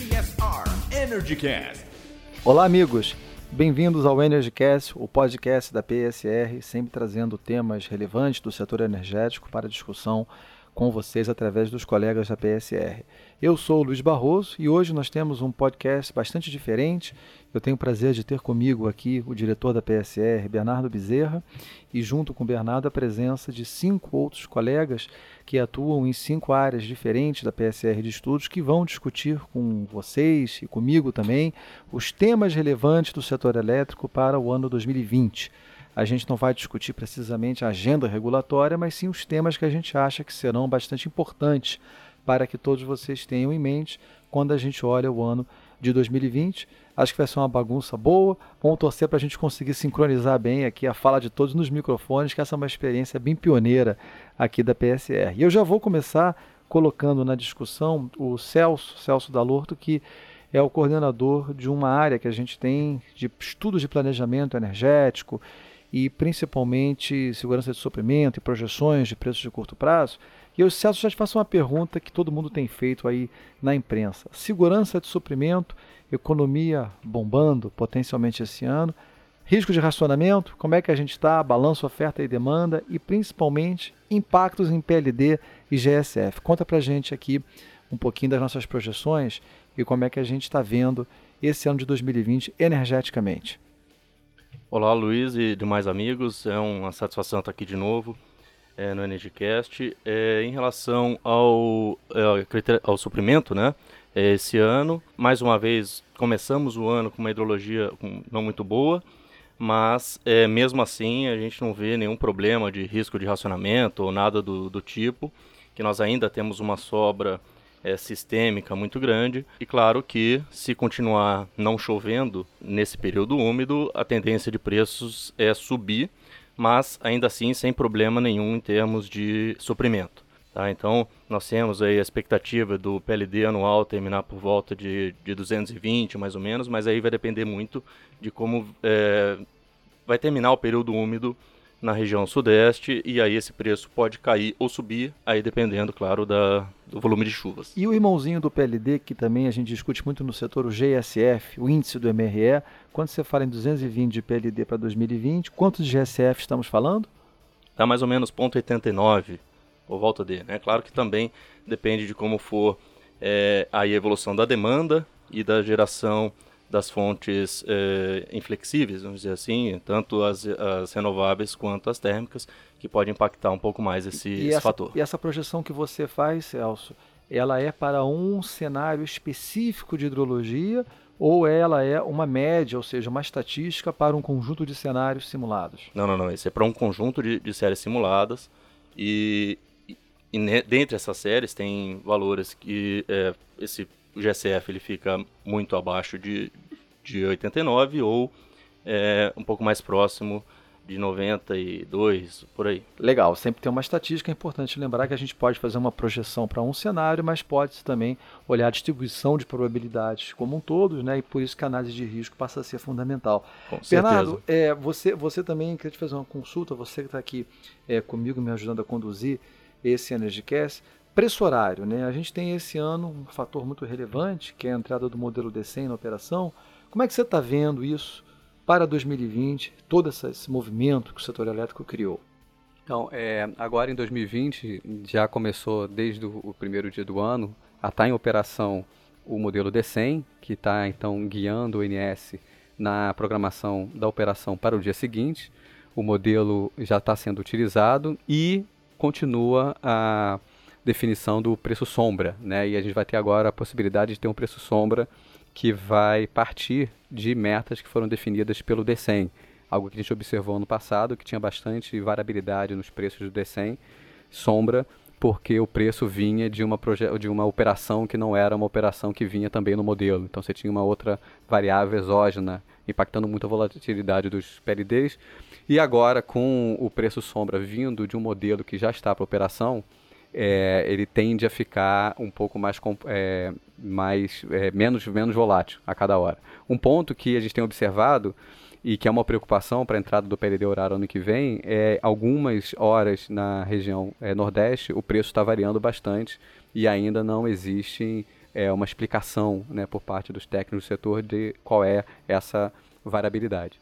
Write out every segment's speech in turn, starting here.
PSR EnergyCast. Olá, amigos. Bem-vindos ao EnergyCast, o podcast da PSR, sempre trazendo temas relevantes do setor energético para discussão com vocês através dos colegas da PSR. Eu sou o Luiz Barroso e hoje nós temos um podcast bastante diferente. Eu tenho o prazer de ter comigo aqui o diretor da PSR, Bernardo Bezerra, e junto com o Bernardo a presença de cinco outros colegas que atuam em cinco áreas diferentes da PSR de estudos que vão discutir com vocês e comigo também os temas relevantes do setor elétrico para o ano 2020 a gente não vai discutir precisamente a agenda regulatória, mas sim os temas que a gente acha que serão bastante importantes para que todos vocês tenham em mente quando a gente olha o ano de 2020. Acho que vai ser uma bagunça boa. Vamos torcer para a gente conseguir sincronizar bem aqui a fala de todos nos microfones, que essa é uma experiência bem pioneira aqui da PSR. E eu já vou começar colocando na discussão o Celso, Celso Dalorto, que é o coordenador de uma área que a gente tem de estudos de planejamento energético e principalmente segurança de suprimento e projeções de preços de curto prazo. E eu, Celso, já te faço uma pergunta que todo mundo tem feito aí na imprensa. Segurança de suprimento, economia bombando potencialmente esse ano, risco de racionamento, como é que a gente está, balanço oferta e demanda e principalmente impactos em PLD e GSF. Conta para gente aqui um pouquinho das nossas projeções e como é que a gente está vendo esse ano de 2020 energeticamente. Olá, Luiz e demais amigos. É uma satisfação estar aqui de novo é, no EnergyCast. É, em relação ao, é, ao suprimento, né? É, esse ano, mais uma vez, começamos o ano com uma hidrologia não muito boa, mas é, mesmo assim a gente não vê nenhum problema de risco de racionamento ou nada do, do tipo, que nós ainda temos uma sobra é, sistêmica muito grande. E claro que, se continuar não chovendo nesse período úmido, a tendência de preços é subir, mas ainda assim sem problema nenhum em termos de suprimento. Tá? Então, nós temos aí a expectativa do PLD anual terminar por volta de, de 220, mais ou menos, mas aí vai depender muito de como é, vai terminar o período úmido na região sudeste e aí esse preço pode cair ou subir, aí dependendo, claro, da, do volume de chuvas. E o irmãozinho do PLD, que também a gente discute muito no setor, o GSF, o índice do MRE, quando você fala em 220 de PLD para 2020, quantos de GSF estamos falando? Está mais ou menos 0,89 ou volta dele. Né? Claro que também depende de como for é, a evolução da demanda e da geração das fontes eh, inflexíveis, vamos dizer assim, tanto as, as, renováveis quanto as térmicas, que pode impactar um pouco mais esse, e esse essa, fator. E essa projeção que você faz, Celso, ela é para um cenário específico de hidrologia ou ela é uma média, ou seja, uma estatística para um conjunto de cenários simulados? Não, não, não. Esse é para um conjunto de, de séries simuladas e, e, e, dentre essas séries tem valores que é, esse o GSF ele fica muito abaixo de, de 89 ou é, um pouco mais próximo de 92, por aí. Legal, sempre tem uma estatística, é importante lembrar que a gente pode fazer uma projeção para um cenário, mas pode também olhar a distribuição de probabilidades como um todo, né? E por isso que a análise de risco passa a ser fundamental. Com Bernardo, é, você, você também queria te fazer uma consulta, você que está aqui é, comigo me ajudando a conduzir esse EnergyCast, Preço horário, né? A gente tem esse ano um fator muito relevante, que é a entrada do modelo D100 na operação. Como é que você está vendo isso para 2020, todo esse movimento que o setor elétrico criou? Então, é, agora em 2020, já começou desde o primeiro dia do ano a estar tá em operação o modelo D100, que está então guiando o INS na programação da operação para o dia seguinte. O modelo já está sendo utilizado e continua a definição do preço sombra, né? E a gente vai ter agora a possibilidade de ter um preço sombra que vai partir de metas que foram definidas pelo D100, algo que a gente observou no passado, que tinha bastante variabilidade nos preços do D100, sombra, porque o preço vinha de uma, de uma operação que não era uma operação que vinha também no modelo. Então você tinha uma outra variável exógena impactando muito a volatilidade dos PLDs. E agora, com o preço sombra vindo de um modelo que já está para operação, é, ele tende a ficar um pouco mais, é, mais é, menos, menos volátil a cada hora. Um ponto que a gente tem observado e que é uma preocupação para a entrada do PLD horário ano que vem é algumas horas na região é, nordeste o preço está variando bastante e ainda não existem é, uma explicação né, por parte dos técnicos do setor de qual é essa variabilidade.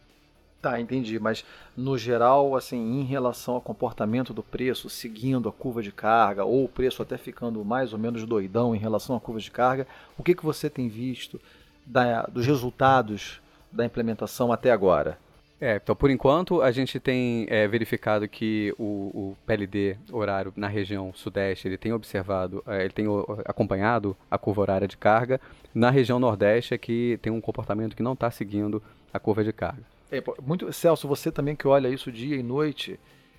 Tá, entendi. Mas no geral, assim, em relação ao comportamento do preço, seguindo a curva de carga, ou o preço até ficando mais ou menos doidão em relação à curva de carga, o que, que você tem visto da, dos resultados da implementação até agora? É, então por enquanto a gente tem é, verificado que o, o, PLD horário na região sudeste ele tem observado, é, ele tem acompanhado a curva horária de carga. Na região nordeste é que tem um comportamento que não está seguindo a curva de carga. É, muito, Celso, você também que olha isso dia e noite,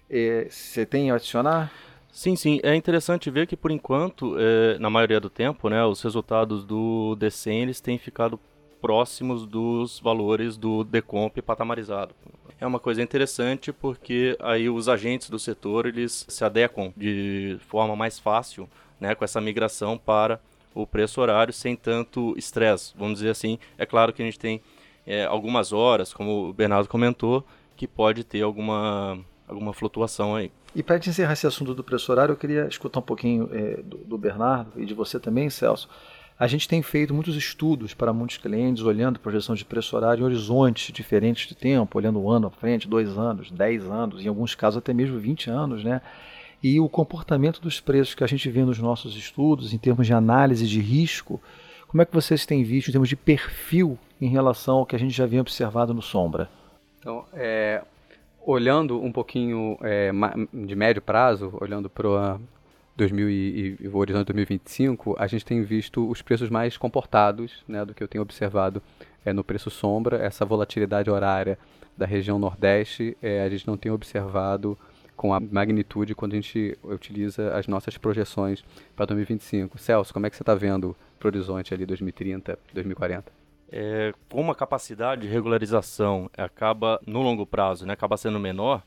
é, você tem a adicionar? Sim, sim. É interessante ver que, por enquanto, é, na maioria do tempo, né, os resultados do DCEM eles têm ficado próximos dos valores do decomp patamarizado. É uma coisa interessante porque aí os agentes do setor eles se adequam de forma mais fácil né, com essa migração para o preço horário sem tanto estresse, vamos dizer assim. É claro que a gente tem é, algumas horas, como o Bernardo comentou, que pode ter alguma, alguma flutuação aí. E para encerrar esse assunto do preço horário, eu queria escutar um pouquinho é, do, do Bernardo e de você também, Celso. A gente tem feito muitos estudos para muitos clientes, olhando projeção de preço horário em horizontes diferentes de tempo, olhando um ano à frente, dois anos, dez anos, em alguns casos até mesmo 20 anos, né? E o comportamento dos preços que a gente vê nos nossos estudos, em termos de análise de risco, como é que vocês têm visto em termos de perfil em relação ao que a gente já vinha observado no Sombra? Então, é, olhando um pouquinho é, de médio prazo, olhando para 2000 e, e o horizonte 2025, a gente tem visto os preços mais comportados né, do que eu tenho observado é, no preço sombra. Essa volatilidade horária da região Nordeste, é, a gente não tem observado com a magnitude quando a gente utiliza as nossas projeções para 2025. Celso, como é que você está vendo para o horizonte ali 2030, 2040? É, como a capacidade de regularização acaba no longo prazo, né, acaba sendo menor,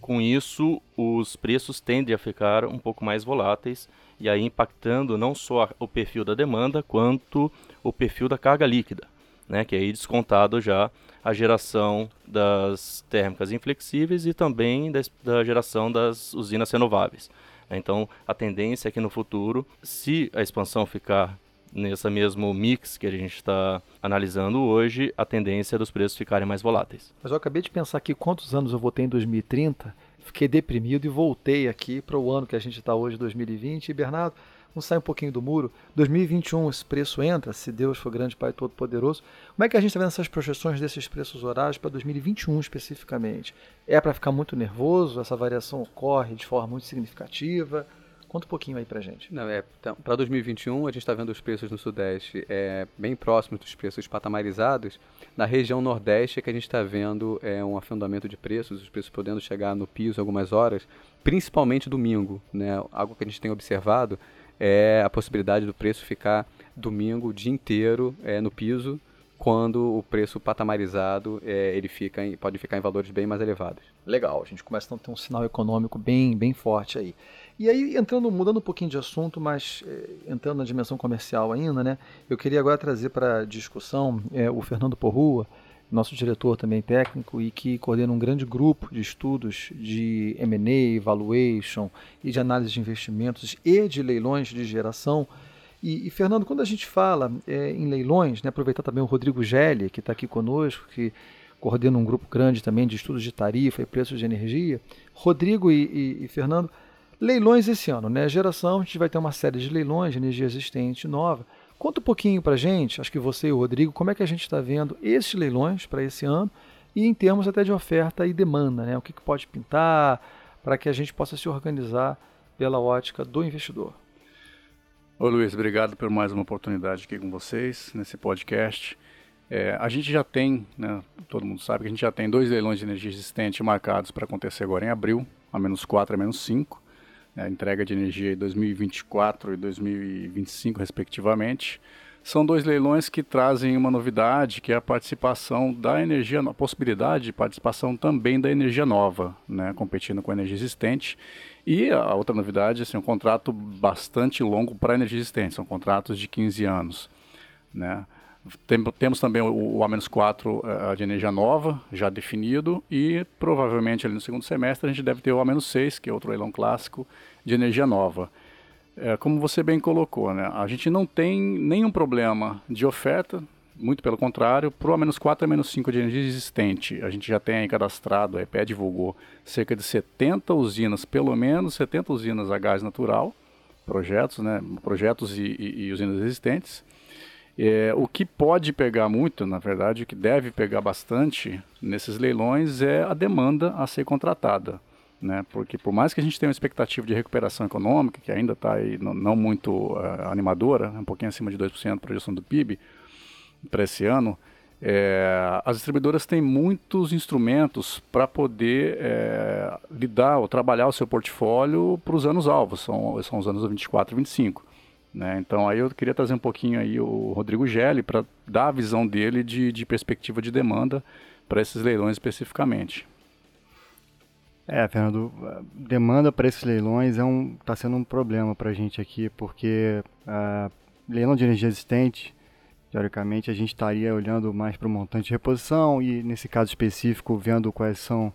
com isso, os preços tendem a ficar um pouco mais voláteis e aí impactando não só o perfil da demanda, quanto o perfil da carga líquida, né, que é aí descontado já a geração das térmicas inflexíveis e também da, da geração das usinas renováveis. Então, a tendência é que no futuro, se a expansão ficar nessa mesmo mix que a gente está analisando hoje, a tendência é dos preços ficarem mais voláteis. Mas eu acabei de pensar aqui quantos anos eu vou ter em 2030, fiquei deprimido e voltei aqui para o ano que a gente está hoje, 2020. E Bernardo, sair um pouquinho do muro. 2021 esse preço entra, se Deus for grande Pai Todo-Poderoso. Como é que a gente está vendo essas projeções desses preços horários para 2021 especificamente? É para ficar muito nervoso? Essa variação ocorre de forma muito significativa? Conta um pouquinho aí pra gente. Não, é, então, para 2021 a gente está vendo os preços no Sudeste é, bem próximos dos preços patamarizados. Na região Nordeste é que a gente está vendo é, um afundamento de preços, os preços podendo chegar no piso algumas horas, principalmente domingo. Né? Algo que a gente tem observado é a possibilidade do preço ficar domingo o dia inteiro é, no piso, quando o preço patamarizado é, ele fica em, pode ficar em valores bem mais elevados. Legal, a gente começa a ter um sinal econômico bem, bem forte aí. E aí, entrando, mudando um pouquinho de assunto, mas é, entrando na dimensão comercial ainda, né? Eu queria agora trazer para discussão é, o Fernando Porrua, nosso diretor também técnico e que coordena um grande grupo de estudos de M&A, valuation e de análise de investimentos e de leilões de geração. E, e Fernando, quando a gente fala é, em leilões, né, aproveitar também o Rodrigo Gelli, que está aqui conosco, que coordena um grupo grande também de estudos de tarifa e preços de energia. Rodrigo e, e, e Fernando, Leilões esse ano, né? Geração, a gente vai ter uma série de leilões de energia existente nova. Conta um pouquinho para gente, acho que você e o Rodrigo, como é que a gente está vendo esses leilões para esse ano e em termos até de oferta e demanda, né? O que, que pode pintar para que a gente possa se organizar pela ótica do investidor. Ô Luiz, obrigado por mais uma oportunidade aqui com vocês nesse podcast. É, a gente já tem, né, todo mundo sabe que a gente já tem dois leilões de energia existente marcados para acontecer agora em abril, a menos 4 a menos 5 a entrega de energia em 2024 e 2025, respectivamente. São dois leilões que trazem uma novidade, que é a participação da energia, a possibilidade de participação também da energia nova, né, competindo com a energia existente. E a outra novidade assim, é um contrato bastante longo para a energia existente, são contratos de 15 anos. Né. Tem, temos também o, o A-4 uh, de energia nova, já definido, e provavelmente ali no segundo semestre a gente deve ter o A-6, que é outro leilão clássico, de energia nova. É, como você bem colocou, né? a gente não tem nenhum problema de oferta, muito pelo contrário, para o A-4 e A-5 de energia existente, a gente já tem aí cadastrado, a EPE divulgou, cerca de 70 usinas, pelo menos 70 usinas a gás natural, projetos, né, projetos e, e, e usinas existentes. É, o que pode pegar muito, na verdade, o que deve pegar bastante nesses leilões é a demanda a ser contratada. Né? Porque por mais que a gente tenha uma expectativa de recuperação econômica, que ainda está não, muito uh, animadora, um pouquinho acima de 2% a projeção do PIB para esse ano, é, as distribuidoras têm muitos instrumentos para poder é, lidar ou trabalhar o seu portfólio para os anos alvos, são, são os anos 24 e 25. Né? Então aí eu queria trazer um pouquinho aí o Rodrigo Gelli para dar a visão dele de, de perspectiva de demanda para esses leilões especificamente. É, Fernando, demanda para esses leilões é um está sendo um problema para a gente aqui, porque uh, leilão de energia existente, teoricamente a gente estaria olhando mais para o montante de reposição e nesse caso específico vendo quais são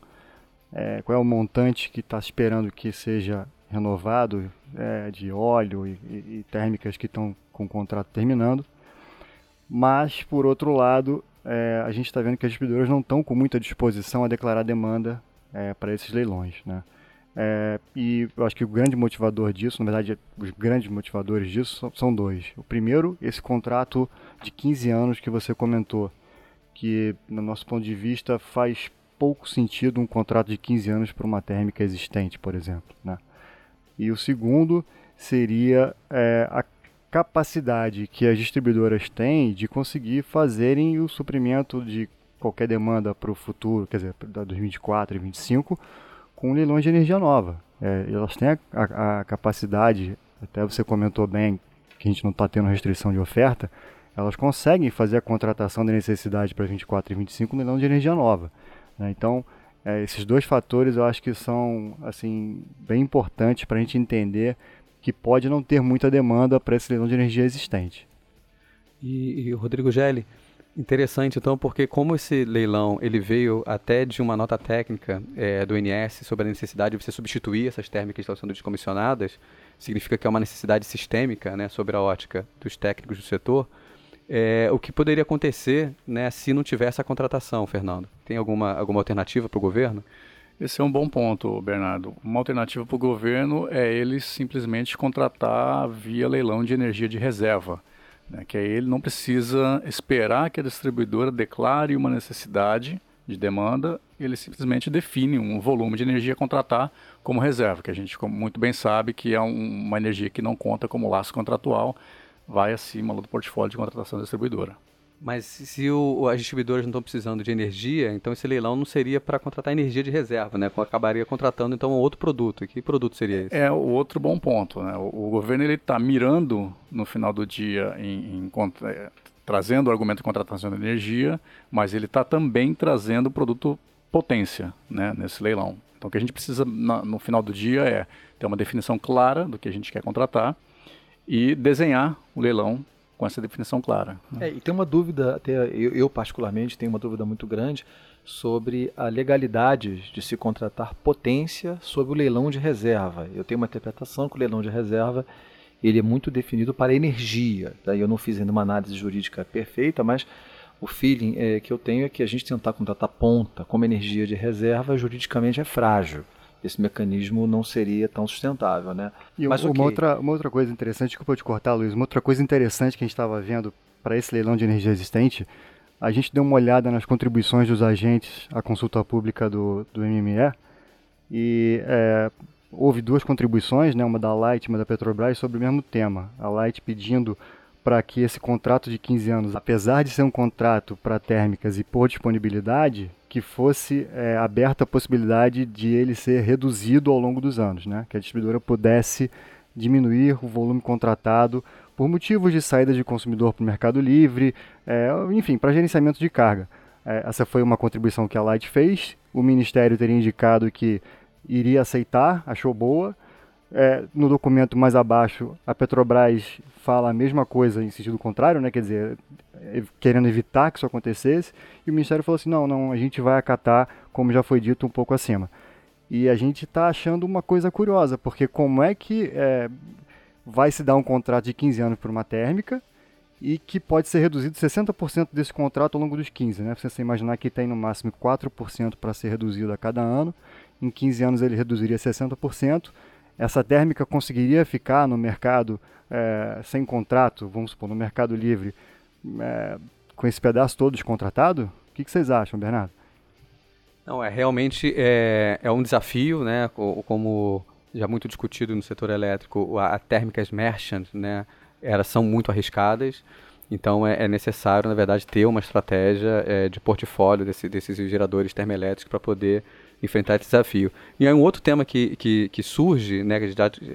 é, qual é o montante que está esperando que seja renovado é, de óleo e, e, térmicas que estão com o contrato terminando. Mas, por outro lado, é, a gente está vendo que as distribuidoras não estão com muita disposição a declarar demanda é, para esses leilões. Né? É, e eu acho que o grande motivador disso, na verdade, os grandes motivadores disso são, são dois. O primeiro, esse contrato de 15 anos que você comentou, que, no nosso ponto de vista, faz pouco sentido um contrato de 15 anos para uma térmica existente, por exemplo. Né? E o segundo seria é, a capacidade que as distribuidoras têm de conseguir fazerem o suprimento de qualquer demanda para o futuro, quer dizer, para 2024 e 2025, com leilões de energia nova. É, elas têm a, a, a, capacidade, até você comentou bem que a gente não está tendo restrição de oferta, elas conseguem fazer a contratação da necessidade para 24 e 25 leilão de energia nova. Né? Então, é, esses dois fatores eu acho que são assim bem importantes para a gente entender que pode não ter muita demanda para esse leilão de energia existente. E, e Rodrigo Gelli, interessante então, porque como esse leilão ele veio até de uma nota técnica é, do INS sobre a necessidade de você substituir essas térmicas que estão sendo descomissionadas, significa que é uma necessidade sistêmica né, sobre a ótica dos técnicos do setor é, o que poderia acontecer né, se não tivesse a contratação, Fernando? Tem alguma, alguma alternativa para o governo? Esse é um bom ponto, Bernardo. Uma alternativa para o governo é ele simplesmente contratar via leilão de energia de reserva. Né, que aí ele não precisa esperar que a distribuidora declare uma necessidade de demanda, ele simplesmente define um volume de energia a contratar como reserva, que a gente muito bem sabe que é um, uma energia que não conta como laço contratual, vai acima do portfólio de contratação da distribuidora. Mas se o, as distribuidoras não estão precisando de energia, então esse leilão não seria para contratar energia de reserva, né? Acabaria contratando então outro produto. Que produto seria esse? É o outro bom ponto, né? O, o governo ele está mirando no final do dia em, em é, trazendo o argumento de contratação de energia, mas ele está também trazendo o produto potência, né? Nesse leilão. Então o que a gente precisa na, no final do dia é ter uma definição clara do que a gente quer contratar e desenhar o leilão com essa definição clara. Né? É, e tem uma dúvida, até eu, eu, particularmente tenho uma dúvida muito grande sobre a legalidade de se contratar potência sobre o leilão de reserva. Eu tenho uma interpretação que o leilão de reserva ele é muito definido para energia. Daí eu não fiz ainda uma análise jurídica perfeita, mas o feeling é, que eu tenho é que a gente tentar contratar ponta como energia de reserva juridicamente é frágil esse mecanismo não seria tão sustentável, né? E Mas, uma, okay. outra, uma outra coisa interessante, que eu vou te cortar, Luiz, uma outra coisa interessante que a gente estava vendo para esse leilão de energia existente, a gente deu uma olhada nas contribuições dos agentes à consulta pública do, do MME e é, houve duas contribuições, né, uma da Light e uma da Petrobras, sobre o mesmo tema. A Light pedindo para que esse contrato de 15 anos, apesar de ser um contrato para térmicas e por disponibilidade, que fosse é, aberta a possibilidade de ele ser reduzido ao longo dos anos, né? que a distribuidora pudesse diminuir o volume contratado por motivos de saída de consumidor para o mercado livre, é, enfim, para gerenciamento de carga. É, essa foi uma contribuição que a Light fez, o Ministério teria indicado que iria aceitar, achou boa. É, no documento mais abaixo, a Petrobras fala a mesma coisa em sentido contrário, né? quer dizer, querendo evitar que isso acontecesse, e o Ministério falou assim: não, não, a gente vai acatar, como já foi dito um pouco acima. E a gente está achando uma coisa curiosa, porque como é que é, vai se dar um contrato de 15 anos por uma térmica e que pode ser reduzido 60% desse contrato ao longo dos 15. Né? Você imaginar que tem no máximo 4% para ser reduzido a cada ano, em 15 anos ele reduziria 60%. Essa térmica conseguiria ficar no mercado é, sem contrato, vamos supor, no mercado livre, é, com esse pedaço todo descontratado? O que, que vocês acham, Bernardo? Não, é realmente é, é um desafio, né? Como já muito discutido no setor elétrico, a, a térmicas merchant, né? Elas são muito arriscadas. Então é, é, necessário, na verdade, ter uma estratégia é, de portfólio desse, desses geradores termoelétricos para poder enfrentar esse desafio. E aí um outro tema que, que, que surge, né,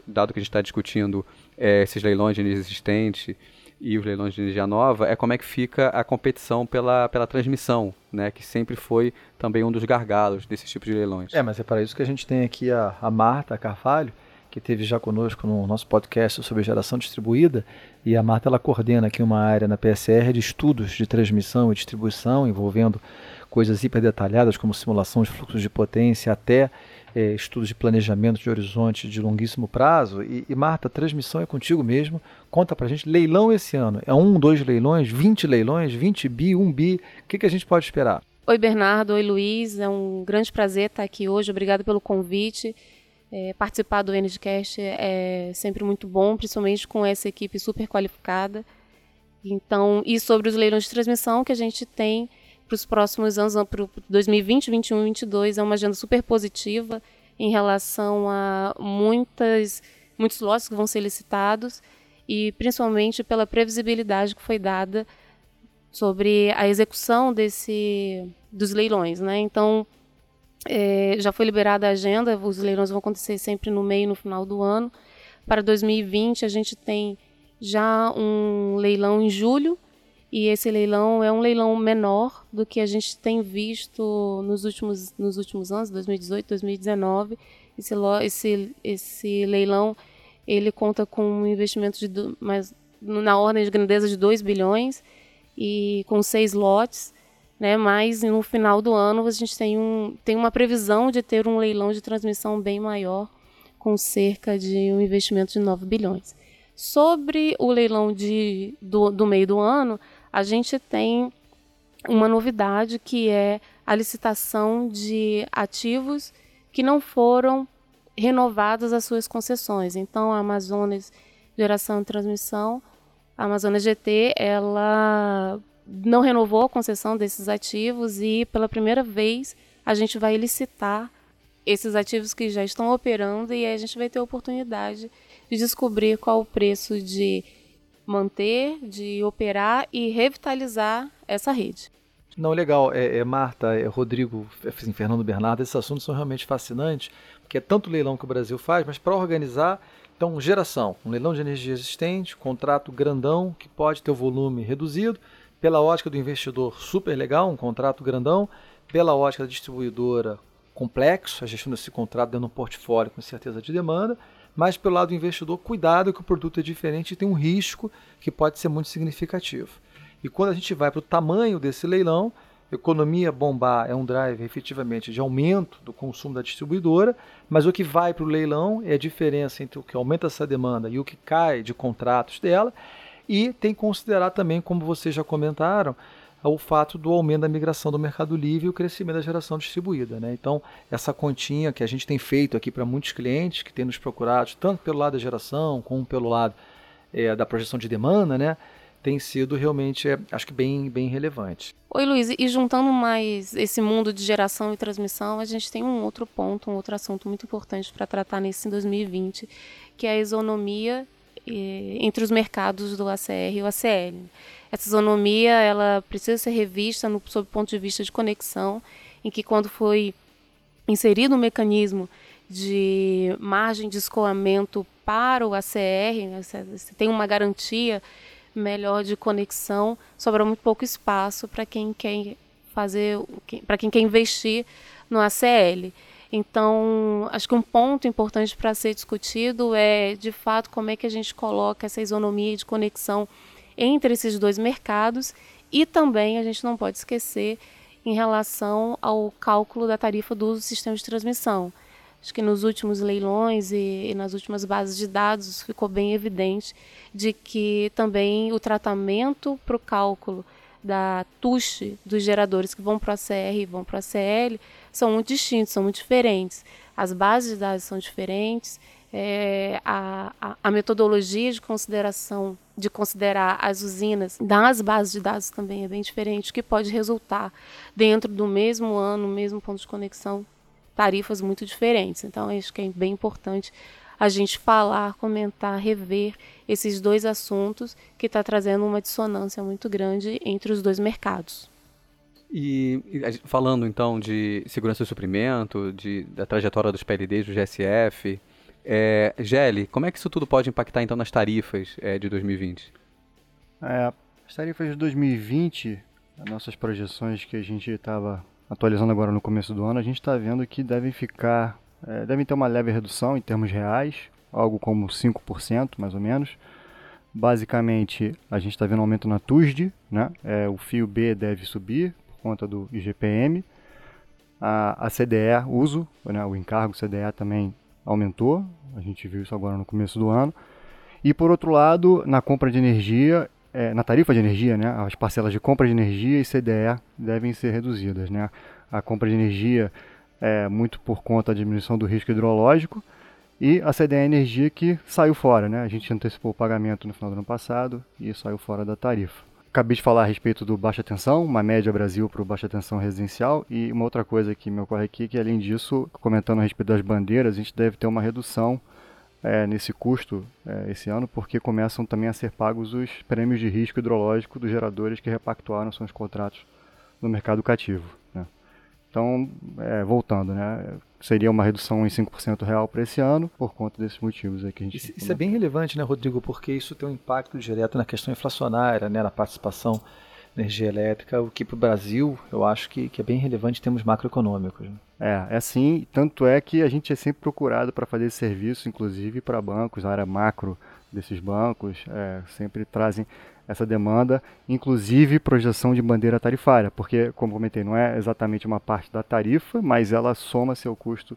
dado que a gente está discutindo é, esses leilões de energia existente e os leilões de energia nova, é como é que fica a competição pela, pela transmissão, né, que sempre foi também um dos gargalos desses tipos de leilões. É, mas é para isso que a gente tem aqui a, a Marta Carvalho, que teve já conosco no nosso podcast sobre geração distribuída, e a Marta ela coordena aqui uma área na PSR de estudos de transmissão e distribuição, envolvendo coisas hiper detalhadas como simulação de fluxos de potência até é, estudos de planejamento de horizonte de longuíssimo prazo. E, e Marta, a transmissão é contigo mesmo. Conta pra gente, leilão esse ano. É um, dois leilões, 20 leilões, 20 bi, um bi. O que, que a gente pode esperar? Oi, Bernardo. Oi, Luiz. É um grande prazer estar aqui hoje. Obrigado pelo convite. É, participar do Energycast é sempre muito bom, principalmente com essa equipe super qualificada. Então, e sobre os leilões de transmissão que a gente tem para os próximos anos, para 2020, 2021 e 2022, é uma agenda super positiva em relação a muitas, muitos lotes que vão ser licitados e principalmente pela previsibilidade que foi dada sobre a execução desse, dos leilões. Né? Então, é, já foi liberada a agenda, os leilões vão acontecer sempre no meio e no final do ano. Para 2020, a gente tem já um leilão em julho, e esse leilão é um leilão menor do que a gente tem visto nos últimos, nos últimos anos, 2018, 2019. Esse, esse, esse leilão ele conta com um investimento de mais, na ordem de grandeza de 2 bilhões e com seis lotes, né? Mas no final do ano a gente tem, um, tem uma previsão de ter um leilão de transmissão bem maior, com cerca de um investimento de 9 bilhões. Sobre o leilão de, do, do meio do ano, a gente tem uma novidade que é a licitação de ativos que não foram renovadas as suas concessões. Então, a Amazonas Geração e Transmissão, a Amazonas GT, ela não renovou a concessão desses ativos e, pela primeira vez, a gente vai licitar esses ativos que já estão operando e a gente vai ter a oportunidade de descobrir qual o preço de manter, de operar e revitalizar essa rede. Não, legal. É, é Marta, é Rodrigo, é, assim, Fernando Bernardo, esses assuntos são realmente fascinantes, porque é tanto leilão que o Brasil faz, mas para organizar, então, geração, um leilão de energia existente, contrato grandão, que pode ter o volume reduzido, pela ótica do investidor, super legal, um contrato grandão, pela ótica da distribuidora, complexo, a gestão desse contrato dando um portfólio com certeza de demanda, mas pelo lado do investidor, cuidado que o produto é diferente e tem um risco que pode ser muito significativo. E quando a gente vai para o tamanho desse leilão, economia bombar é um driver efetivamente de aumento do consumo da distribuidora, mas o que vai para o leilão é a diferença entre o que aumenta essa demanda e o que cai de contratos dela. E tem que considerar também, como vocês já comentaram, o fato do aumento da migração do mercado livre e o crescimento da geração distribuída. Né? Então, essa continha que a gente tem feito aqui para muitos clientes que têm nos procurado, tanto pelo lado da geração como pelo lado é, da projeção de demanda, né? tem sido realmente, é, acho que bem, bem relevante. Oi, Luiz, e juntando mais esse mundo de geração e transmissão, a gente tem um outro ponto, um outro assunto muito importante para tratar nesse 2020, que é a isonomia entre os mercados do ACR e o ACL. Essa isonomia ela precisa ser revista no, sob o ponto de vista de conexão, em que quando foi inserido um mecanismo de margem de escoamento para o ACR, né, você tem uma garantia melhor de conexão, sobra muito pouco espaço para quem quer fazer, para quem quer investir no ACL. Então, acho que um ponto importante para ser discutido é, de fato, como é que a gente coloca essa isonomia de conexão entre esses dois mercados e também a gente não pode esquecer em relação ao cálculo da tarifa do uso do sistema de transmissão. acho que nos últimos leilões e, e, nas últimas bases de dados ficou bem evidente de que também o tratamento para o cálculo da TUSH dos geradores que vão para a CR e vão para a CL são muito distintos, são muito diferentes. As bases de dados são diferentes, é, a, a, a, metodologia de consideração, de considerar as usinas das bases de dados também é bem diferente, o que pode resultar dentro do mesmo ano, mesmo ponto de conexão, tarifas muito diferentes. Então, acho que é bem importante a gente falar, comentar, rever esses dois assuntos que está trazendo uma dissonância muito grande entre os dois mercados. E falando então de segurança de suprimento, de, da trajetória dos PLDs do GSF, é, Gelli, como é que isso tudo pode impactar então nas tarifas é, de 2020? É, as tarifas de 2020, as nossas projeções que a gente estava atualizando agora no começo do ano, a gente está vendo que devem ficar, é, devem ter uma leve redução em termos reais, algo como 5% mais ou menos. Basicamente, a gente está vendo um aumento na TUSD, né? É, o fio B deve subir conta do IGPM. A, a CDE uso, né? o encargo CDE também aumentou, a gente viu isso agora no começo do ano. E por outro lado, na compra de energia, é, na tarifa de energia, né, as parcelas de compra de energia e CDE devem ser reduzidas. Né? A compra de energia é muito por conta da diminuição do risco hidrológico e a CDE energia que saiu fora. Né? A gente antecipou o pagamento no final do ano passado e saiu fora da tarifa. Acabei de falar a respeito do baixa tensão, uma média Brasil para o baixa tensão residencial, e uma outra coisa que me ocorre aqui, que além disso, comentando a respeito das bandeiras, a gente deve ter uma redução é, nesse custo é, esse ano, porque começam também a ser pagos os prêmios de risco hidrológico dos geradores que repactuaram seus contratos no mercado cativo. Né? Então, é, voltando, né? Seria uma redução em 5% real para esse ano, por conta desses motivos aí que a gente Isso, isso é bem relevante, né, Rodrigo, porque isso tem um impacto direto na questão inflacionária, né, na participação da energia elétrica, o que para o Brasil eu acho que, que é bem relevante em termos macroeconômicos. Né? É, é assim, tanto é que a gente é sempre procurado para fazer esse serviço, inclusive para bancos, a área macro desses bancos, é, sempre trazem essa demanda, inclusive projeção de bandeira tarifária, porque, como comentei, não é exatamente uma parte da tarifa, mas ela soma seu custo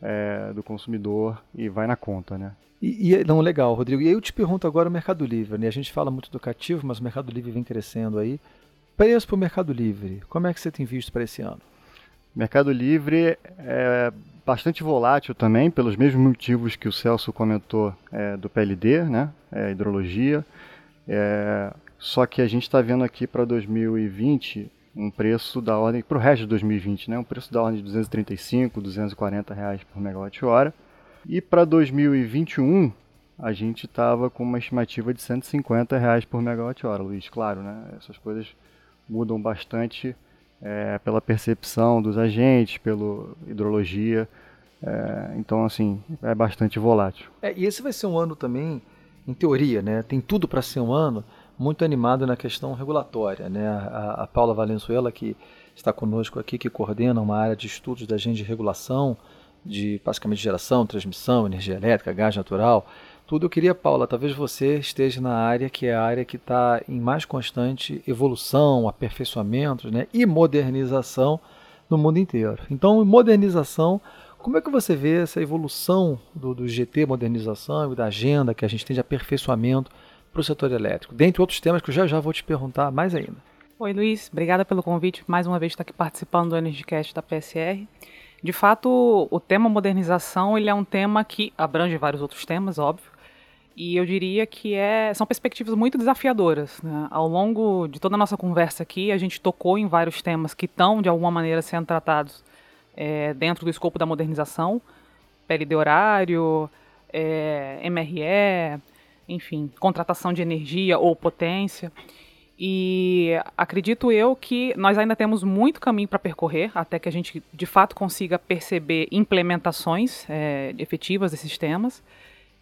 é, do consumidor e vai na conta, né? E, e, não, legal, Rodrigo. E aí eu te pergunto agora o Mercado Livre, né? A gente fala muito do cativo, mas o Mercado Livre vem crescendo aí. Preço para o Mercado Livre, como é que você tem visto para esse ano? Mercado Livre é bastante volátil também, pelos mesmos motivos que o Celso comentou é, do PLD, né? É, hidrologia. É, só que a gente está vendo aqui para 2020 um preço da ordem, para o resto de 2020, né, um preço da ordem de 235, 240 reais por megawatt-hora. E para 2021 a gente estava com uma estimativa de 150 reais por megawatt-hora, Luiz. Claro, né, essas coisas mudam bastante é, pela percepção dos agentes, pela hidrologia. É, então, assim, é bastante volátil. É, e esse vai ser um ano também em teoria, né, tem tudo para ser um ano muito animado na questão regulatória. Né? A, a, Paula Valenzuela, que está conosco aqui, que coordena uma área de estudos da agente de regulação, de basicamente geração, transmissão, energia elétrica, gás natural, tudo. Eu queria, Paula, talvez você esteja na área que é a área que está em mais constante evolução, aperfeiçoamento né? e modernização no mundo inteiro. Então, modernização como é que você vê essa evolução do, do GT modernização e da agenda que a gente tem de aperfeiçoamento para o setor elétrico? Dentre outros temas que eu já já vou te perguntar mais ainda. Oi, Luiz. Obrigada pelo convite. Mais uma vez estar aqui participando do EnergyCast da PSR. De fato, o tema modernização ele é um tema que abrange vários outros temas, óbvio. E eu diria que é, são perspectivas muito desafiadoras. Né? Ao longo de toda a nossa conversa aqui, a gente tocou em vários temas que estão, de alguma maneira, sendo tratados é, dentro do escopo da modernização, PLD horário, é, MRE, enfim, contratação de energia ou potência. E acredito eu que nós ainda temos muito caminho para percorrer até que a gente de fato consiga perceber implementações é, efetivas desses temas.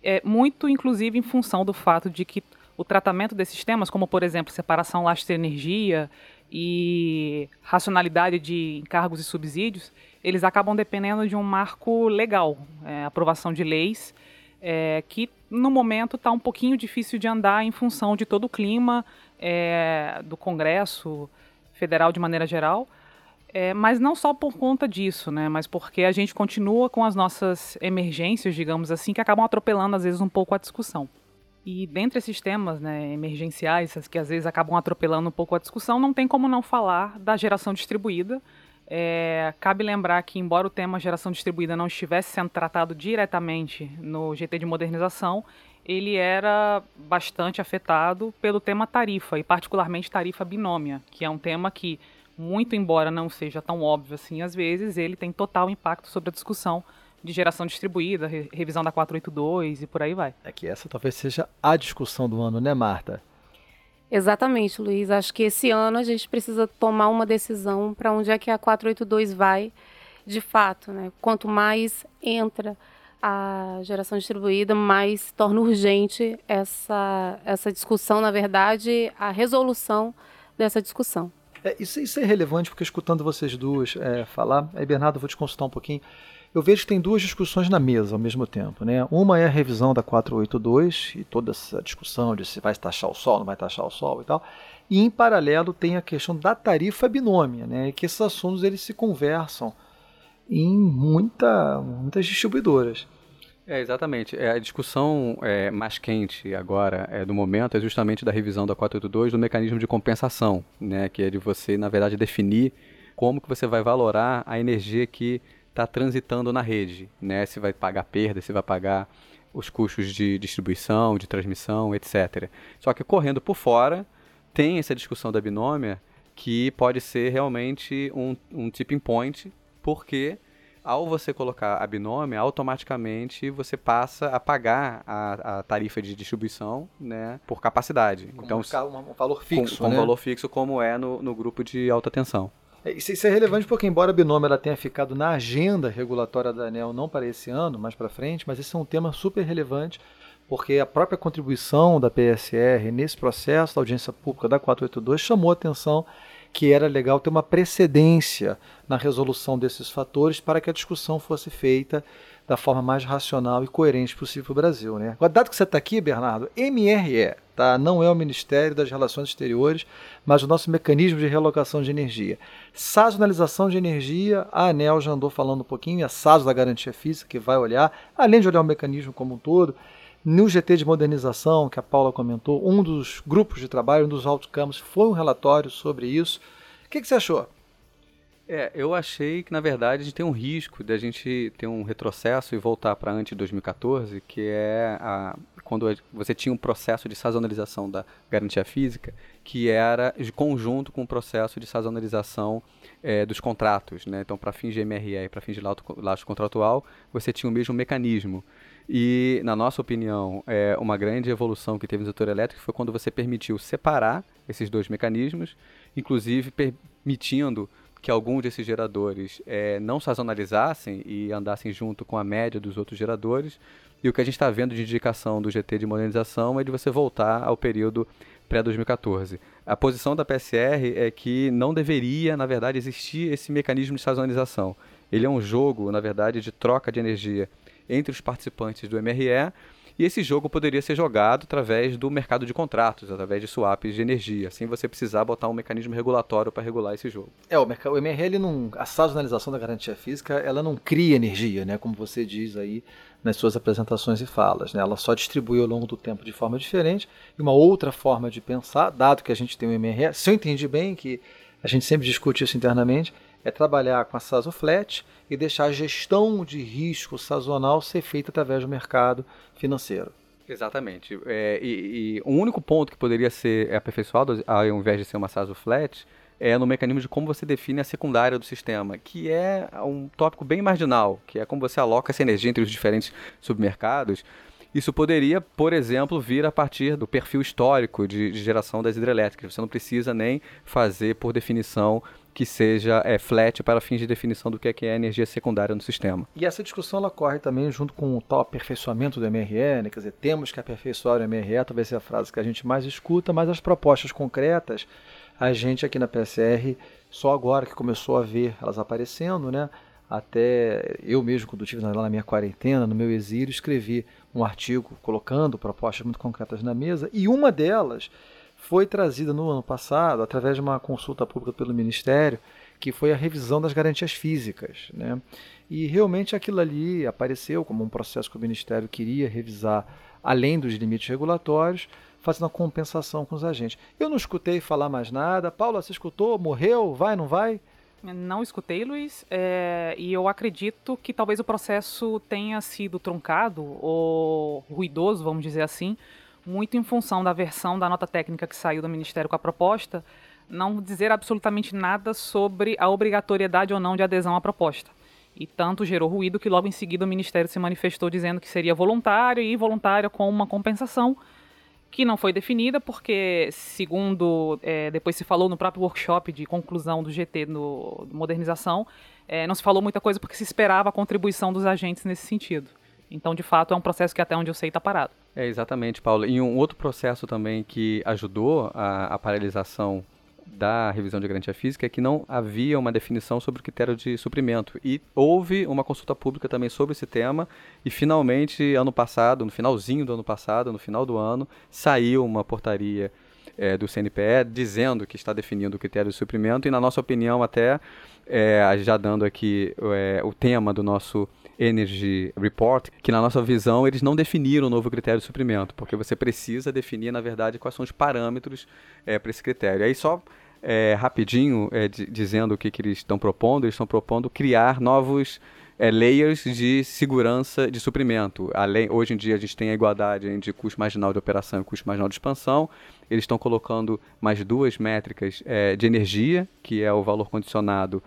É, muito, inclusive, em função do fato de que o tratamento desses temas, como por exemplo separação lastro-energia e racionalidade de encargos e subsídios, eles acabam dependendo de um marco legal, é, aprovação de leis, é, que no momento está um pouquinho difícil de andar em função de todo o clima é, do Congresso Federal de maneira geral. É, mas não só por conta disso, né? Mas porque a gente continua com as nossas emergências, digamos assim, que acabam atropelando às vezes um pouco a discussão. E dentre esses temas né, emergenciais, que às vezes acabam atropelando um pouco a discussão, não tem como não falar da geração distribuída. É, cabe lembrar que, embora o tema geração distribuída não estivesse sendo tratado diretamente no GT de modernização, ele era bastante afetado pelo tema tarifa, e particularmente tarifa binômia, que é um tema que, muito embora não seja tão óbvio assim às vezes, ele tem total impacto sobre a discussão de geração distribuída, re revisão da 482 e por aí vai. É que essa talvez seja a discussão do ano, né, Marta? Exatamente, Luiz. Acho que esse ano a gente precisa tomar uma decisão para onde é que a 482 vai de fato. Né? Quanto mais entra a geração distribuída, mais torna urgente essa, essa discussão, na verdade, a resolução dessa discussão. É, isso, isso, é relevante, porque escutando vocês duas é, falar, aí, Bernardo, vou te consultar um pouquinho eu vejo que tem duas discussões na mesa ao mesmo tempo. Né? Uma é a revisão da 482 e toda essa discussão de se vai taxar o sol, não vai taxar o sol e tal. E em paralelo tem a questão da tarifa binômia, né? Que esses assuntos eles se conversam em muita, muitas distribuidoras. É, exatamente. É, a discussão é, mais quente agora, é, do momento, é justamente da revisão da 482 do mecanismo de compensação, né? que é de você, na verdade, definir como que você vai valorar a energia que está transitando na rede, né? Se vai pagar perda, se vai pagar os custos de distribuição, de transmissão, etc. Só que correndo por fora, tem essa discussão da binômia que pode ser realmente um, um tipping point, porque ao você colocar a binômia, automaticamente você passa a pagar a, a tarifa de distribuição né, por capacidade. Como então, um, um valor fixo. Com, né? valor fixo, como é no, no grupo de alta tensão. É, isso, é relevante porque, embora a binômio ela tenha ficado na agenda regulatória da ANEL, não para esse ano, mais para frente, mas esse é um tema super relevante, porque a própria contribuição da PSR nesse processo da audiência pública da 482 chamou a atenção que era legal ter uma precedência na resolução desses fatores para que a discussão fosse feita da forma mais racional e coerente possível para o Brasil. Né? Dado que você está aqui, Bernardo, MRE tá? não é o Ministério das Relações Exteriores, mas o nosso mecanismo de relocação de energia. Sazonalização de energia, a ANEL já andou falando um pouquinho, a SASO da Garantia Física, que vai olhar, além de olhar o mecanismo como um todo, no GT de modernização, que a Paula comentou, um dos grupos de trabalho, um dos outcomes, foi um relatório sobre isso. O que, que você achou? É, eu achei que na verdade a gente tem um risco de a gente ter um retrocesso e voltar para antes de 2014, que é a, quando você tinha um processo de sazonalização da garantia física, que era de conjunto com o processo de sazonalização é, dos contratos. Né? Então, para fins de MRE e para fins de laço contratual, você tinha o mesmo mecanismo. E, na nossa opinião, é uma grande evolução que teve no setor elétrico foi quando você permitiu separar esses dois mecanismos, inclusive permitindo que alguns desses geradores é, não sazonalizassem e andassem junto com a média dos outros geradores. E o que a gente está vendo de indicação do GT de modernização é de você voltar ao período pré-2014. A posição da PSR é que não deveria, na verdade, existir esse mecanismo de sazonalização. Ele é um jogo, na verdade, de troca de energia entre os participantes do MRE e esse jogo poderia ser jogado através do mercado de contratos, através de swaps de energia, sem você precisar botar um mecanismo regulatório para regular esse jogo. É, o, o MRL não, a sazonalização da garantia física, ela não cria energia, né, como você diz aí nas suas apresentações e falas, né? Ela só distribui ao longo do tempo de forma diferente e uma outra forma de pensar, dado que a gente tem o MRL, se eu entendi bem que a gente sempre discute isso internamente, é trabalhar com a Saso Flat e deixar a gestão de risco sazonal ser feita através do mercado financeiro. Exatamente. É, e, e o único ponto que poderia ser aperfeiçoado, ao invés de ser uma Saso Flat, é no mecanismo de como você define a secundária do sistema, que é um tópico bem marginal, que é como você aloca essa energia entre os diferentes submercados. Isso poderia, por exemplo, vir a partir do perfil histórico de, de geração das hidrelétricas. Você não precisa nem fazer, por definição, que seja é, flat para fins de definição do que é, que é energia secundária no sistema. E essa discussão ela corre também junto com o tal aperfeiçoamento do MRE, né? quer dizer, temos que aperfeiçoar o MRE, talvez seja a frase que a gente mais escuta, mas as propostas concretas, a gente aqui na PSR, só agora que começou a ver elas aparecendo, né? até eu mesmo, quando estive lá na minha quarentena, no meu exílio, escrevi um artigo colocando propostas muito concretas na mesa, e uma delas foi trazida no ano passado, através de uma consulta pública pelo Ministério, que foi a revisão das garantias físicas. Né? E realmente aquilo ali apareceu como um processo que o Ministério queria revisar além dos limites regulatórios, fazendo a compensação com os agentes. Eu não escutei falar mais nada. Paula, você escutou? Morreu? Vai, não vai? Não escutei, Luiz, é, e eu acredito que talvez o processo tenha sido truncado ou ruidoso, vamos dizer assim, muito em função da versão da nota técnica que saiu do Ministério com a proposta, não dizer absolutamente nada sobre a obrigatoriedade ou não de adesão à proposta. E tanto gerou ruído que logo em seguida o Ministério se manifestou dizendo que seria voluntário e voluntária com uma compensação que não foi definida, porque, segundo é, depois se falou no próprio workshop de conclusão do GT no, modernização, é, não se falou muita coisa porque se esperava a contribuição dos agentes nesse sentido. Então, de fato, é um processo que até onde eu sei está parado. É, exatamente, Paulo. E um outro processo também que ajudou a, a paralisação da revisão de garantia física é que não havia uma definição sobre o critério de suprimento. E houve uma consulta pública também sobre esse tema, e finalmente, ano passado, no finalzinho do ano passado, no final do ano, saiu uma portaria é, do CNPE dizendo que está definindo o critério de suprimento, e na nossa opinião, até é, já dando aqui é, o tema do nosso Energy Report, que na nossa visão eles não definiram o novo critério de suprimento, porque você precisa definir, na verdade, quais são os parâmetros é, para esse critério. Aí só é, rapidinho, é, dizendo o que, que eles estão propondo, eles estão propondo criar novos é, layers de segurança de suprimento. Além, hoje em dia a gente tem a igualdade entre custo marginal de operação e custo marginal de expansão. Eles estão colocando mais duas métricas é, de energia, que é o valor condicionado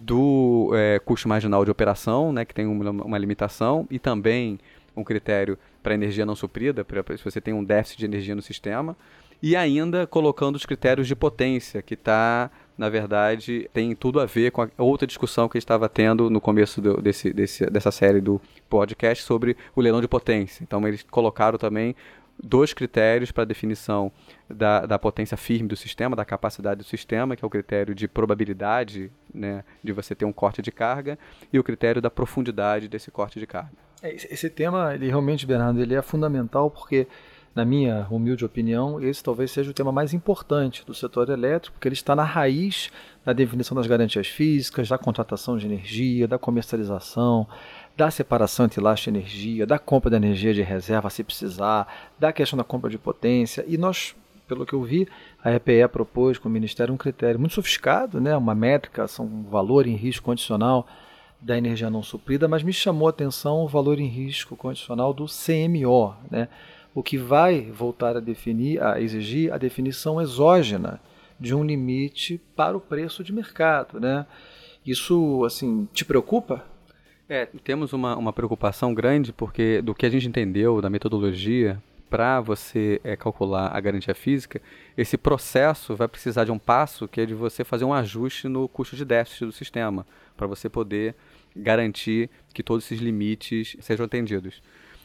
do é, custo marginal de operação, né, que tem uma, uma limitação, e também um critério para energia não suprida, pra, se você tem um déficit de energia no sistema, e ainda colocando os critérios de potência, que está, na verdade, tem tudo a ver com a outra discussão que estava tendo no começo do, desse, desse, dessa série do podcast sobre o leilão de potência. Então, eles colocaram também dois critérios para definição da, da potência firme do sistema, da capacidade do sistema, que é o critério de probabilidade né, de você ter um corte de carga, e o critério da profundidade desse corte de carga. É, esse tema, ele realmente, Bernardo, ele é fundamental porque, na minha humilde opinião, esse talvez seja o tema mais importante do setor elétrico, porque ele está na raiz da definição das garantias físicas, da contratação de energia, da comercialização, da separação entre lastro e energia, da compra de energia de reserva se precisar, da questão da compra de potência. E nós, pelo que eu vi, a EPE propôs com o Ministério um critério muito sofiscado, né, uma métrica, um valor em risco condicional da energia não suprida, mas me chamou a atenção o valor em risco condicional do CMO, né, o que vai voltar a definir, a exigir a definição exógena de um limite para o preço de mercado, né? Isso, assim, te preocupa? É, temos uma, uma preocupação grande porque do que a gente entendeu da metodologia para você é, calcular a garantia física, esse processo vai precisar de um passo que é de você fazer um ajuste no custo de déficit do sistema, para você poder garantir que todos esses limites sejam atendidos.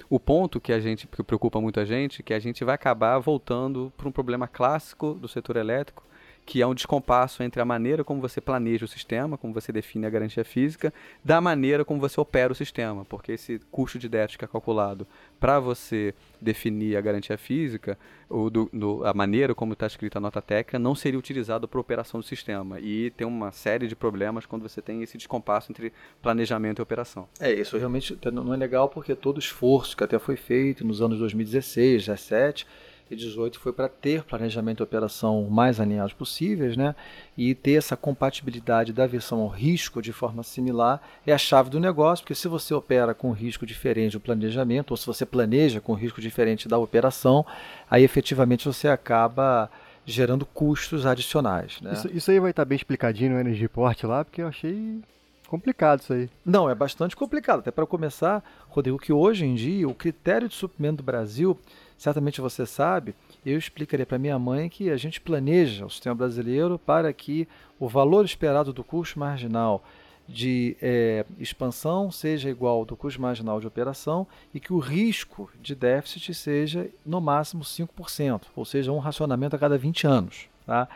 O ponto que a gente que preocupa muito a gente é que a gente vai acabar voltando para um problema clássico do setor elétrico, que é um descompasso entre a maneira como você planeja o sistema, como você define a garantia física, da maneira como você opera o sistema, porque esse custo de déficit que é calculado para você definir a garantia física, ou do, do, a maneira como está escrita a nota técnica, não seria utilizado para operação do sistema. E tem uma série de problemas quando você tem esse descompasso entre planejamento e operação. É, isso realmente não é legal porque todo o esforço que até foi feito nos anos 2016, 2017, e 18 foi para ter planejamento de operação mais alinhados possíveis, né? E ter essa compatibilidade da versão ao risco de forma similar é a chave do negócio, porque se você opera com risco diferente do planejamento, ou se você planeja com risco diferente da operação, aí efetivamente você acaba gerando custos adicionais. Né? Isso, isso aí vai estar bem explicadinho no Energy Report lá, porque eu achei complicado isso aí. Não, é bastante complicado. Até para começar, Rodrigo, que hoje em dia o critério de suprimento do Brasil certamente você sabe, eu explicaria para minha mãe que a gente planeja o sistema brasileiro para que o valor esperado do custo marginal de é, expansão seja igual ao do custo marginal de operação e que o risco de déficit seja no máximo 5%, ou seja, um racionamento a cada 20 anos. Tá?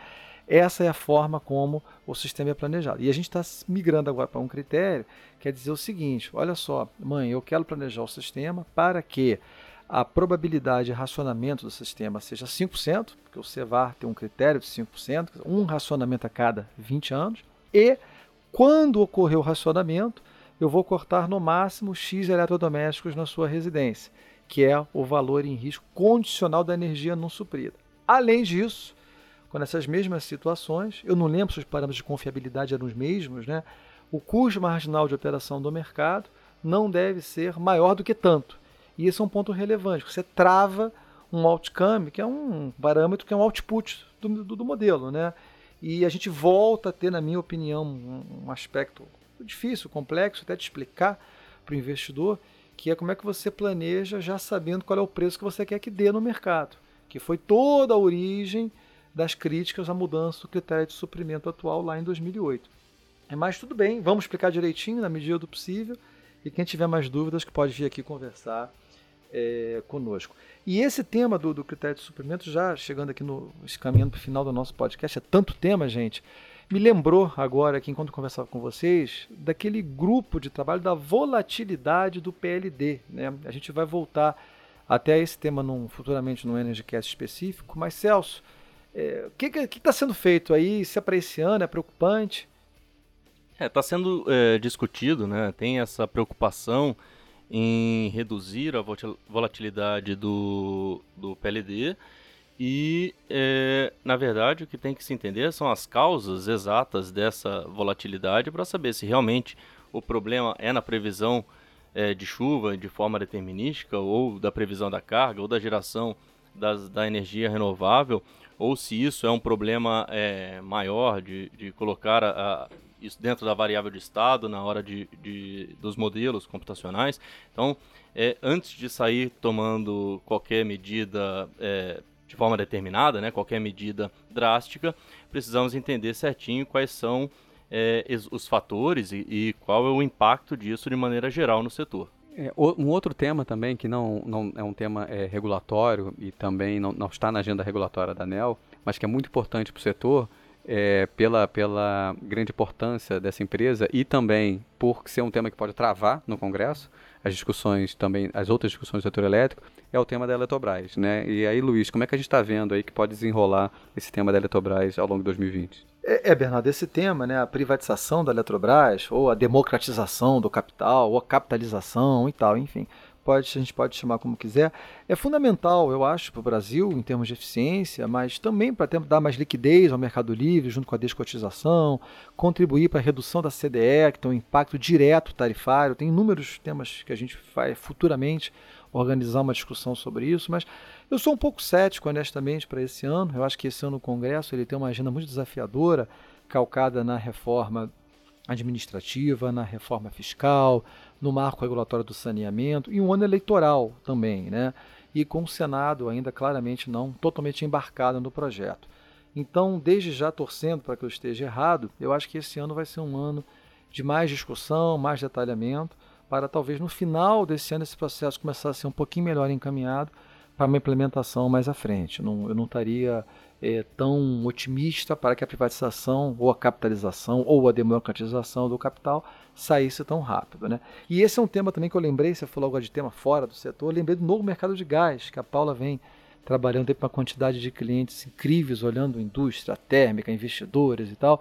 Essa é a forma como o sistema é planejado. E a gente está migrando agora para um critério que é dizer o seguinte: olha só, mãe, eu quero planejar o sistema para que a probabilidade de racionamento do sistema seja 5%, porque o CEVAR tem um critério de 5%, um racionamento a cada 20 anos, E quando ocorrer o racionamento, eu vou cortar no máximo X eletrodomésticos na sua residência, que é o valor em risco condicional da energia não suprida. Além disso, com essas mesmas situações, eu não lembro se os parâmetros de confiabilidade eram os mesmos, né? O custo marginal de operação do mercado não deve ser maior do que tanto. E esse é um ponto relevante. Você trava um outcome, que é um parâmetro que é um output do, do, do modelo, né? E a gente volta a ter, na minha opinião, um, um aspecto difícil, complexo, até de explicar para o investidor, que é como é que você planeja já sabendo qual é o preço que você quer que dê no mercado, que foi toda a origem das críticas à mudança do critério de suprimento atual lá em 2008. Mas tudo bem, vamos explicar direitinho na medida do possível e quem tiver mais dúvidas que pode vir aqui conversar é, conosco. E esse tema do, do, critério de suprimento, já chegando aqui no caminhando para o final do nosso podcast, é tanto tema, gente, me lembrou agora, aqui enquanto conversava com vocês, daquele grupo de trabalho da volatilidade do PLD. Né? A gente vai voltar até esse tema num, futuramente no EnergyCast específico, mas Celso, é, o que está sendo feito aí? Se é para esse ano, é preocupante? Está é, tá sendo é, discutido, né? tem essa preocupação em reduzir a volatilidade do, do PLD e, é, na verdade, o que tem que se entender são as causas exatas dessa volatilidade para saber se realmente o problema é na previsão é, de chuva de forma determinística ou da previsão da carga ou da geração das, da energia renovável ou se isso é um problema é, maior de, de colocar a, isso dentro da variável de estado na hora de, de dos modelos computacionais. Então, é, antes de sair tomando qualquer medida é, de forma determinada, né, qualquer medida drástica, precisamos entender certinho quais são é, os fatores e, e, qual é o impacto disso de maneira geral no setor. É, um outro tema também, que não, não é um tema é, regulatório e também não, não está na agenda regulatória da ANEL, mas que é muito importante para o setor, é, pela, pela grande importância dessa empresa e também por ser um tema que pode travar no Congresso, as discussões também, as outras discussões do setor elétrico, é o tema da Eletrobras, né? E aí, Luiz, como é que a gente está vendo aí que pode desenrolar esse tema da Eletrobras ao longo de 2020? É, é, Bernardo, esse tema, né, a privatização da Eletrobras, ou a democratização do capital, ou a capitalização e tal, enfim, pode, a gente pode chamar como quiser, é fundamental, eu acho, para o Brasil, em termos de eficiência, mas também para dar mais liquidez ao mercado livre, junto com a descotização, contribuir para a redução da CDE, que tem um impacto direto tarifário. Tem inúmeros temas que a gente vai futuramente organizar uma discussão sobre isso, mas eu sou um pouco cético, honestamente, para esse ano. Eu acho que esse ano o Congresso ele tem uma agenda muito desafiadora, calcada na reforma administrativa, na reforma fiscal, no marco regulatório do saneamento e um ano eleitoral também, né? E com o Senado ainda claramente não totalmente embarcado no projeto. Então, desde já torcendo para que eu esteja errado, eu acho que esse ano vai ser um ano de mais discussão, mais detalhamento, para talvez no final desse ano esse processo começar a ser um pouquinho melhor encaminhado para uma implementação mais à frente. Eu não estaria é, tão otimista para que a privatização ou a capitalização ou a democratização do capital saísse tão rápido. Né? E esse é um tema também que eu lembrei, você falou agora de tema fora do setor, eu lembrei do novo mercado de gás, que a Paula vem trabalhando com uma quantidade de clientes incríveis, olhando indústria térmica, investidores e tal.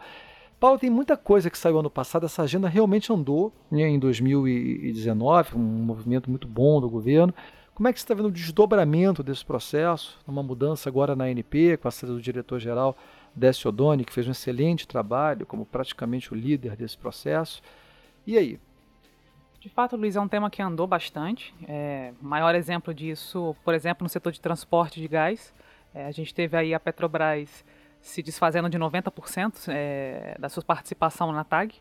Paulo, tem muita coisa que saiu ano passado, essa agenda realmente andou né, em 2019, um movimento muito bom do governo, como é que você está vendo o desdobramento desse processo, uma mudança agora na ANP, com a saída do diretor-geral Décio Odoni, que fez um excelente trabalho como praticamente o líder desse processo. E aí? De fato, Luiz, é um tema que andou bastante. É, maior exemplo disso, por exemplo, no setor de transporte de gás. É, a gente teve aí a Petrobras se desfazendo de 90% é, da sua participação na TAG.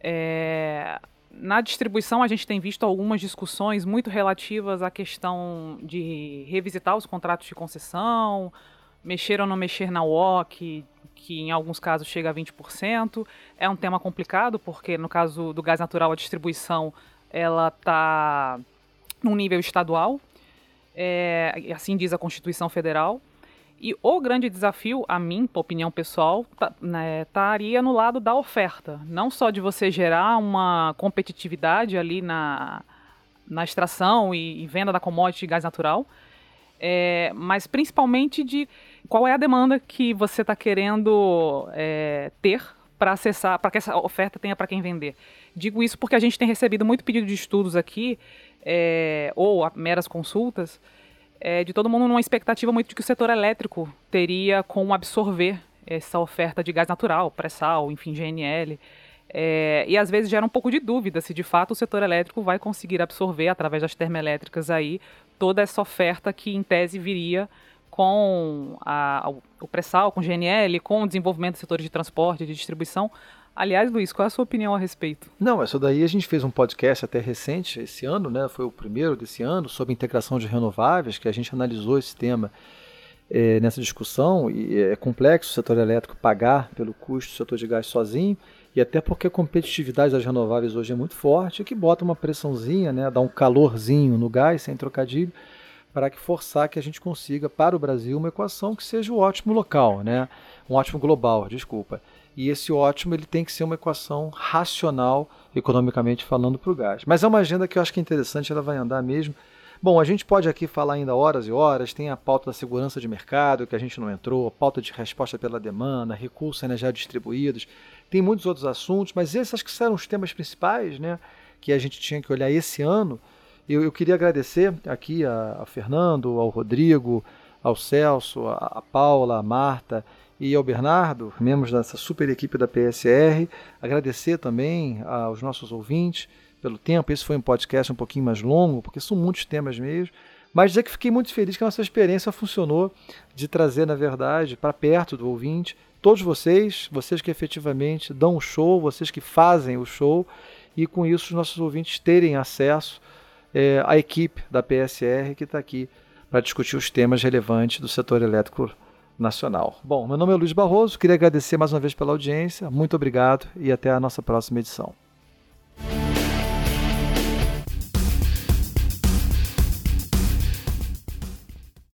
É, na distribuição, a gente tem visto algumas discussões muito relativas à questão de revisitar os contratos de concessão, mexer ou não mexer na WOC, que em alguns casos chega a 20%. É um tema complicado, porque no caso do gás natural, a distribuição ela está num nível estadual, é, assim diz a Constituição Federal. E o grande desafio, a mim, opinião pessoal, tá, né, estaria no lado da oferta. Não só de você gerar uma competitividade ali na, na extração e, e venda da commodity de gás natural, é, mas principalmente de qual é a demanda que você está querendo é, ter para acessar, para que essa oferta tenha para quem vender. Digo isso porque a gente tem recebido muito pedido de estudos aqui, é, ou meras consultas, é, de todo mundo numa expectativa muito de que o setor elétrico teria como absorver essa oferta de gás natural, pré-sal, enfim, GNL. É, e às vezes gera um pouco de dúvida se de fato o setor elétrico vai conseguir absorver através das termoelétricas aí toda essa oferta que em tese viria com a, o pré-sal, com GNL, com o desenvolvimento dos setores de transporte, de distribuição. Aliás, Luiz, qual é a sua opinião a respeito? Não, isso daí a gente fez um podcast até recente, esse ano, né? Foi o primeiro desse ano, sobre integração de renováveis, que a gente analisou esse tema é, nessa discussão. E é complexo o setor elétrico pagar pelo custo do setor de gás sozinho, e até porque a competitividade das renováveis hoje é muito forte, que bota uma pressãozinha, né? Dá um calorzinho no gás, sem trocadilho para que forçar que a gente consiga para o Brasil uma equação que seja o ótimo local, né? Um ótimo global, desculpa. E esse ótimo ele tem que ser uma equação racional, economicamente falando, para o gás. Mas é uma agenda que eu acho que é interessante, ela vai andar mesmo. Bom, a gente pode aqui falar ainda horas e horas, tem a pauta da segurança de mercado, que a gente não entrou, pauta de resposta pela demanda, recursos energéticos distribuídos, tem muitos outros assuntos, mas esses acho que serão os temas principais, né, que a gente tinha que olhar esse ano, eu, eu queria agradecer aqui a, a, Fernando, ao Rodrigo, ao Celso, a, a Paula, a Marta e ao Bernardo, membros dessa super equipe da PSR. Agradecer também aos nossos ouvintes pelo tempo. Esse foi um podcast um pouquinho mais longo, porque são muitos temas mesmo. Mas dizer que fiquei muito feliz que a nossa experiência funcionou de trazer, na verdade, para perto do ouvinte todos vocês, vocês que efetivamente dão o show, vocês que fazem o show, e com isso os nossos ouvintes terem acesso é, a equipe da PSR que está aqui para discutir os temas relevantes do setor elétrico nacional. Bom, meu nome é Luiz Barroso, queria agradecer mais uma vez pela audiência, muito obrigado e até a nossa próxima edição.